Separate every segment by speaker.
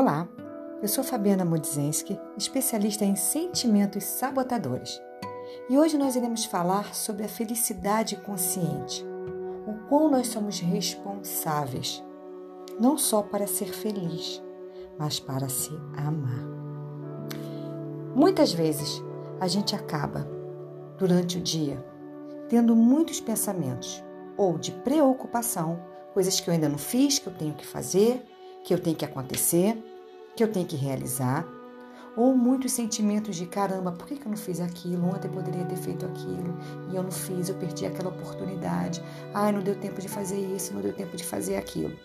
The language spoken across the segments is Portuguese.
Speaker 1: Olá, eu sou Fabiana Modzenski, especialista em sentimentos sabotadores. E hoje nós iremos falar sobre a felicidade consciente, o quão nós somos responsáveis, não só para ser feliz, mas para se amar. Muitas vezes a gente acaba, durante o dia, tendo muitos pensamentos ou de preocupação, coisas que eu ainda não fiz, que eu tenho que fazer que eu tenho que acontecer, que eu tenho que realizar, ou muitos sentimentos de caramba, por que, eu não fiz aquilo? Ontem eu poderia ter feito aquilo e eu não fiz, eu perdi aquela oportunidade. Ai, não deu tempo de fazer isso, não deu tempo de fazer aquilo.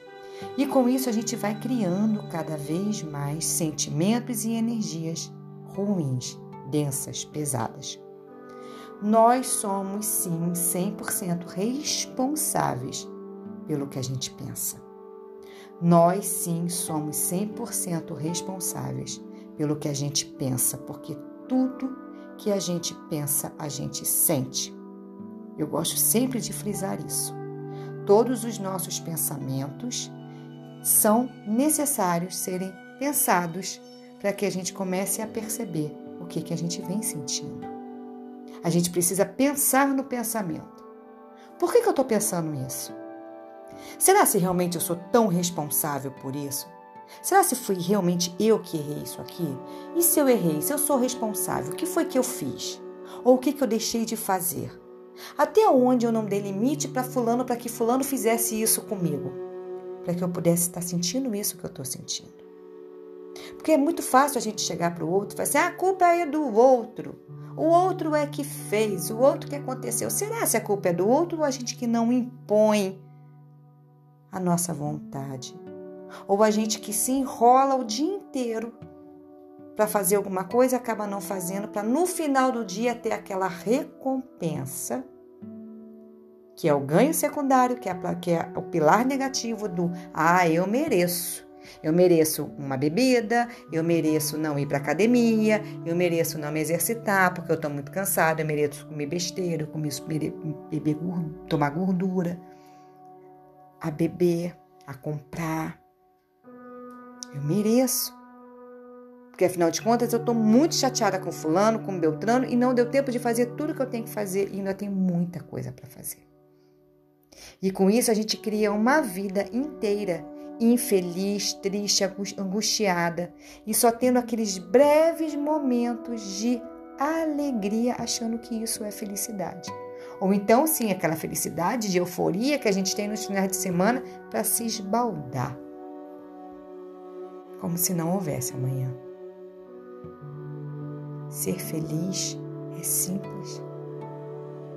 Speaker 1: E com isso a gente vai criando cada vez mais sentimentos e energias ruins, densas, pesadas. Nós somos sim 100% responsáveis pelo que a gente pensa. Nós sim somos 100% responsáveis pelo que a gente pensa, porque tudo que a gente pensa, a gente sente. Eu gosto sempre de frisar isso. Todos os nossos pensamentos são necessários serem pensados para que a gente comece a perceber o que, que a gente vem sentindo. A gente precisa pensar no pensamento. Por que, que eu estou pensando isso? Será se realmente eu sou tão responsável por isso? Será se fui realmente eu que errei isso aqui? E se eu errei, se eu sou responsável, o que foi que eu fiz? Ou o que, que eu deixei de fazer? Até onde eu não dei limite para fulano para que fulano fizesse isso comigo? Para que eu pudesse estar sentindo isso que eu estou sentindo. Porque é muito fácil a gente chegar para o outro e falar assim: ah, a culpa é do outro. O outro é que fez, o outro que aconteceu. Será se a culpa é do outro ou a gente que não impõe a nossa vontade. Ou a gente que se enrola o dia inteiro para fazer alguma coisa acaba não fazendo, para no final do dia ter aquela recompensa, que é o ganho secundário, que é, que é o pilar negativo do ah, eu mereço. Eu mereço uma bebida, eu mereço não ir para academia, eu mereço não me exercitar porque eu estou muito cansada, eu mereço comer besteira, eu começo beber, tomar gordura a beber, a comprar. Eu mereço. Porque afinal de contas eu estou muito chateada com fulano, com Beltrano e não deu tempo de fazer tudo que eu tenho que fazer e ainda tem muita coisa para fazer. E com isso a gente cria uma vida inteira infeliz, triste, angustiada e só tendo aqueles breves momentos de alegria achando que isso é felicidade. Ou então, sim, aquela felicidade de euforia que a gente tem nos finais de semana para se esbaldar. Como se não houvesse amanhã. Ser feliz é simples.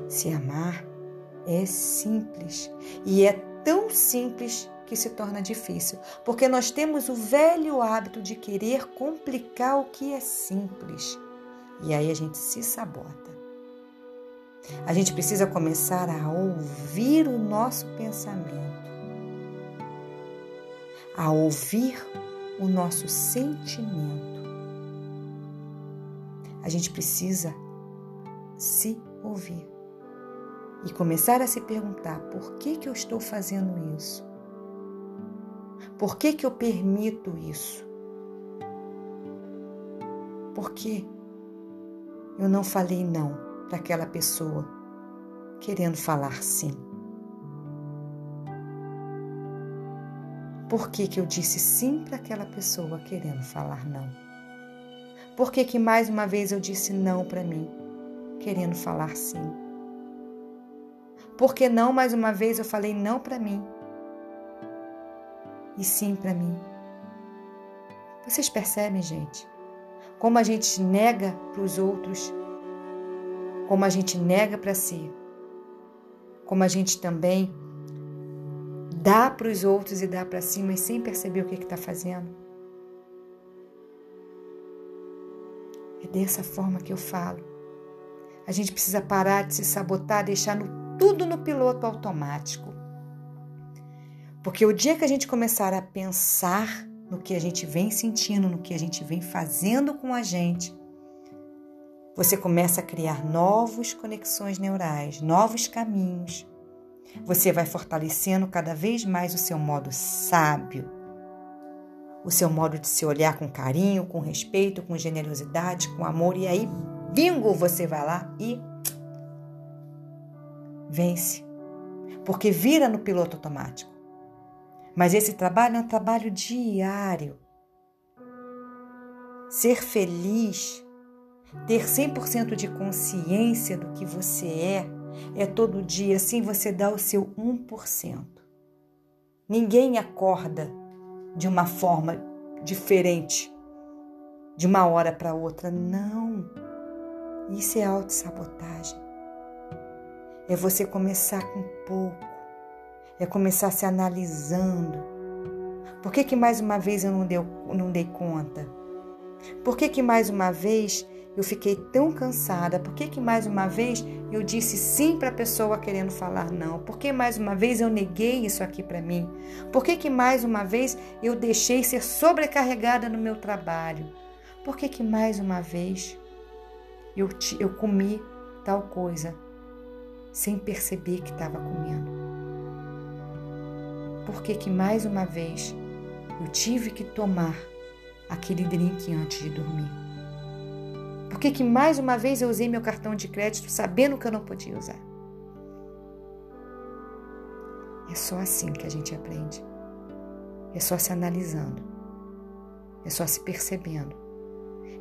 Speaker 1: Se amar é simples. E é tão simples que se torna difícil, porque nós temos o velho hábito de querer complicar o que é simples. E aí a gente se sabota. A gente precisa começar a ouvir o nosso pensamento, a ouvir o nosso sentimento. A gente precisa se ouvir e começar a se perguntar: por que, que eu estou fazendo isso? Por que, que eu permito isso? Por que eu não falei não? Para aquela pessoa, querendo falar sim. Por que, que eu disse sim para aquela pessoa querendo falar não? Por que, que mais uma vez eu disse não para mim, querendo falar sim? Por que não mais uma vez eu falei não para mim e sim para mim? Vocês percebem, gente? Como a gente nega para os outros como a gente nega para si, como a gente também dá para os outros e dá para si, mas sem perceber o que está fazendo. É dessa forma que eu falo. A gente precisa parar de se sabotar, deixar no, tudo no piloto automático. Porque o dia que a gente começar a pensar no que a gente vem sentindo, no que a gente vem fazendo com a gente, você começa a criar novas conexões neurais, novos caminhos. Você vai fortalecendo cada vez mais o seu modo sábio, o seu modo de se olhar com carinho, com respeito, com generosidade, com amor, e aí, bingo, você vai lá e vence. Porque vira no piloto automático. Mas esse trabalho é um trabalho diário. Ser feliz, ter 100% de consciência do que você é, é todo dia, assim você dá o seu 1%. Ninguém acorda de uma forma diferente de uma hora para outra. Não. Isso é autossabotagem. É você começar com pouco. É começar se analisando. Por que, que mais uma vez eu não, deu, não dei conta? Por que, que mais uma vez eu fiquei tão cansada? Por que, que mais uma vez eu disse sim para a pessoa querendo falar não? Por que mais uma vez eu neguei isso aqui para mim? Por que, que mais uma vez eu deixei ser sobrecarregada no meu trabalho? Por que, que mais uma vez eu, eu comi tal coisa sem perceber que estava comendo? Por que, que mais uma vez eu tive que tomar aquele drink antes de dormir? Por que, que mais uma vez eu usei meu cartão de crédito sabendo que eu não podia usar? É só assim que a gente aprende. É só se analisando. É só se percebendo.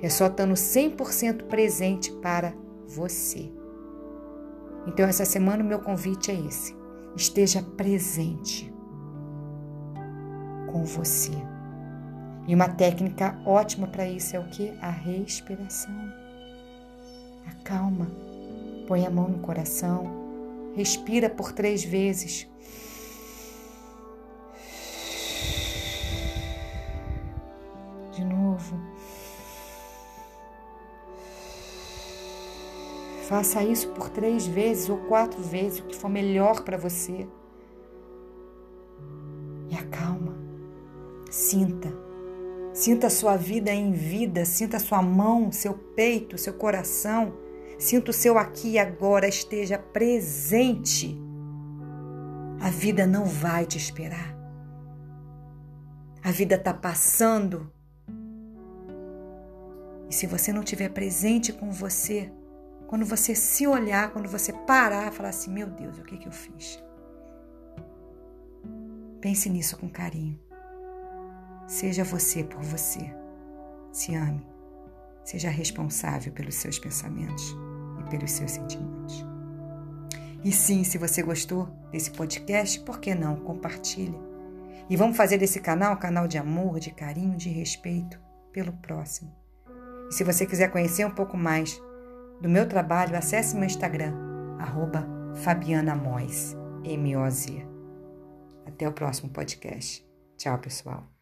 Speaker 1: É só estando 100% presente para você. Então, essa semana, o meu convite é esse: esteja presente com você. E uma técnica ótima para isso é o que? A respiração. Acalma, põe a mão no coração, respira por três vezes. De novo. Faça isso por três vezes ou quatro vezes, o que for melhor para você. E acalma. Sinta. Sinta a sua vida em vida, sinta a sua mão, seu peito, seu coração. Sinta o seu aqui e agora, esteja presente. A vida não vai te esperar. A vida está passando. E se você não estiver presente com você, quando você se olhar, quando você parar, falar assim: meu Deus, o que, que eu fiz? Pense nisso com carinho. Seja você por você. Se ame. Seja responsável pelos seus pensamentos e pelos seus sentimentos. E sim, se você gostou desse podcast, por que não? Compartilhe. E vamos fazer desse canal um canal de amor, de carinho, de respeito pelo próximo. E se você quiser conhecer um pouco mais do meu trabalho, acesse meu Instagram, arroba Fabiana Moz, M-O-Z. Até o próximo podcast. Tchau, pessoal.